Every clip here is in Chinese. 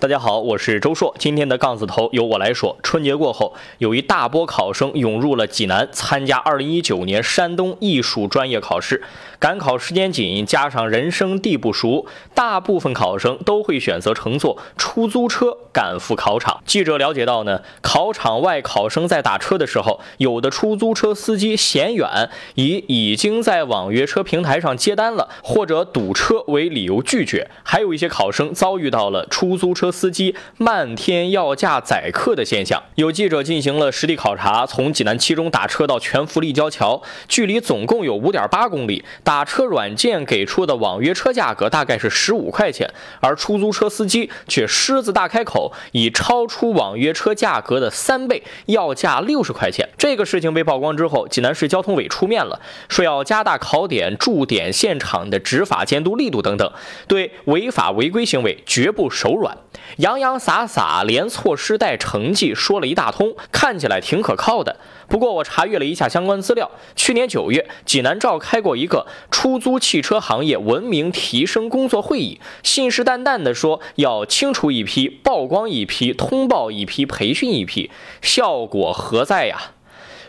大家好，我是周硕。今天的杠子头由我来说。春节过后，有一大波考生涌入了济南参加2019年山东艺术专业考试。赶考时间紧，加上人生地不熟，大部分考生都会选择乘坐出租车赶赴考场。记者了解到呢，考场外考生在打车的时候，有的出租车司机嫌远，以已经在网约车平台上接单了，或者堵车为理由拒绝；还有一些考生遭遇到了出租车司机漫天要价宰客的现象。有记者进行了实地考察，从济南七中打车到全福立交桥，距离总共有五点八公里。打车软件给出的网约车价格大概是十五块钱，而出租车司机却狮子大开口，以超出网约车价格的三倍要价六十块钱。这个事情被曝光之后，济南市交通委出面了，说要加大考点驻点现场的执法监督力度等等，对违法违规行为绝不手软。洋洋洒洒连措施带成绩说了一大通，看起来挺可靠的。不过我查阅了一下相关资料，去年九月，济南召开过一个出租汽车行业文明提升工作会议，信誓旦旦地说要清除一批、曝光一批、通报一批、培训一批，效果何在呀？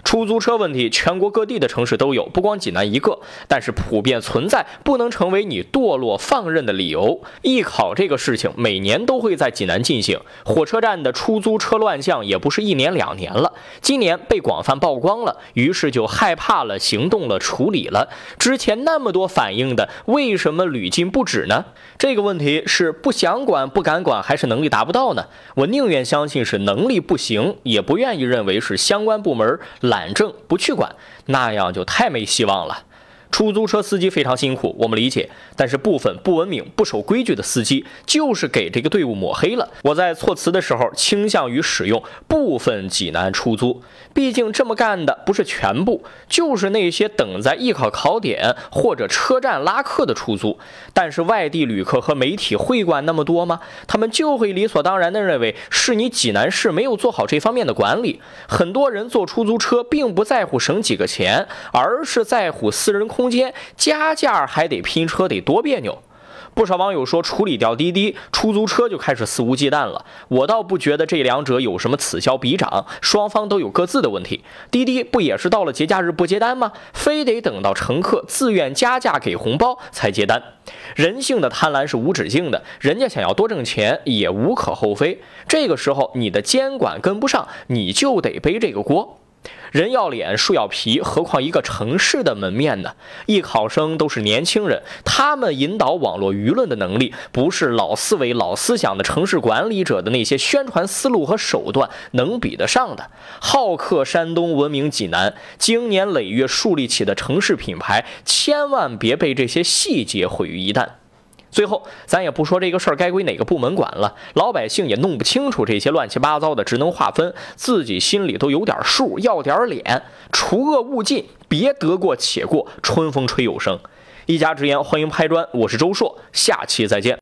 出租车问题，全国各地的城市都有，不光济南一个，但是普遍存在，不能成为你堕落放任的理由。艺考这个事情每年都会在济南进行，火车站的出租车乱象也不是一年两年了，今年被广泛曝光了，于是就害怕了，行动了，处理了。之前那么多反映的，为什么屡禁不止呢？这个问题是不想管、不敢管，还是能力达不到呢？我宁愿相信是能力不行，也不愿意认为是相关部门。懒政不去管，那样就太没希望了。出租车司机非常辛苦，我们理解。但是部分不文明、不守规矩的司机，就是给这个队伍抹黑了。我在措辞的时候，倾向于使用“部分济南出租”，毕竟这么干的不是全部，就是那些等在艺考考点或者车站拉客的出租。但是外地旅客和媒体会管那么多吗？他们就会理所当然地认为是你济南市没有做好这方面的管理。很多人坐出租车，并不在乎省几个钱，而是在乎私人空。空间加价还得拼车，得多别扭。不少网友说，处理掉滴滴出租车就开始肆无忌惮了。我倒不觉得这两者有什么此消彼长，双方都有各自的问题。滴滴不也是到了节假日不接单吗？非得等到乘客自愿加价给红包才接单。人性的贪婪是无止境的，人家想要多挣钱也无可厚非。这个时候你的监管跟不上，你就得背这个锅。人要脸，树要皮，何况一个城市的门面呢？艺考生都是年轻人，他们引导网络舆论的能力，不是老思维、老思想的城市管理者的那些宣传思路和手段能比得上的。好客山东，闻名济南，经年累月树立起的城市品牌，千万别被这些细节毁于一旦。最后，咱也不说这个事儿该归哪个部门管了，老百姓也弄不清楚这些乱七八糟的职能划分，自己心里都有点数，要点脸，除恶务尽，别得过且过，春风吹又生。一家之言，欢迎拍砖，我是周硕，下期再见。